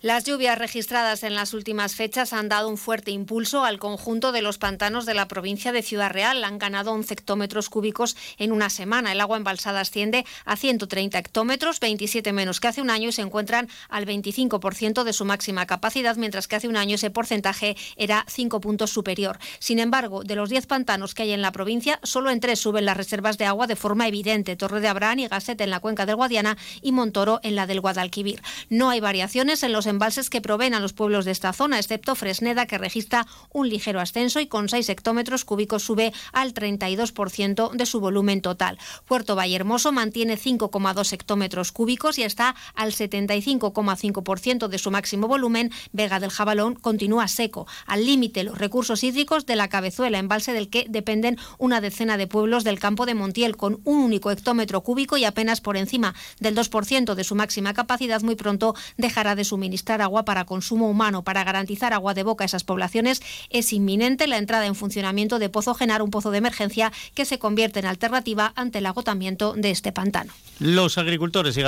Las lluvias registradas en las últimas fechas han dado un fuerte impulso al conjunto de los pantanos de la provincia de Ciudad Real. Han ganado 11 hectómetros cúbicos en una semana. El agua embalsada asciende a 130 hectómetros, 27 menos que hace un año y se encuentran al 25% de su máxima capacidad, mientras que hace un año ese porcentaje era 5 puntos superior. Sin embargo, de los 10 pantanos que hay en la provincia, solo en tres suben las reservas de agua de forma evidente. Torre de Abraham y Gasset en la cuenca del Guadiana y Montoro en la del Guadalquivir. No hay variaciones en los embalses que proveen a los pueblos de esta zona, excepto Fresneda, que registra un ligero ascenso y con 6 hectómetros cúbicos sube al 32% de su volumen total. Puerto Vallehermoso mantiene 5,2 hectómetros cúbicos y está al 75,5% de su máximo volumen. Vega del Jabalón continúa seco. Al límite los recursos hídricos de la Cabezuela, embalse del que dependen una decena de pueblos del campo de Montiel, con un único hectómetro cúbico y apenas por encima del 2% de su máxima capacidad, muy pronto dejará de suministrar agua para consumo humano. Para garantizar agua de boca a esas poblaciones es inminente la entrada en funcionamiento de Pozo Genar, un pozo de emergencia que se convierte en alternativa ante el agotamiento de este pantano. Los agricultores y ganaderos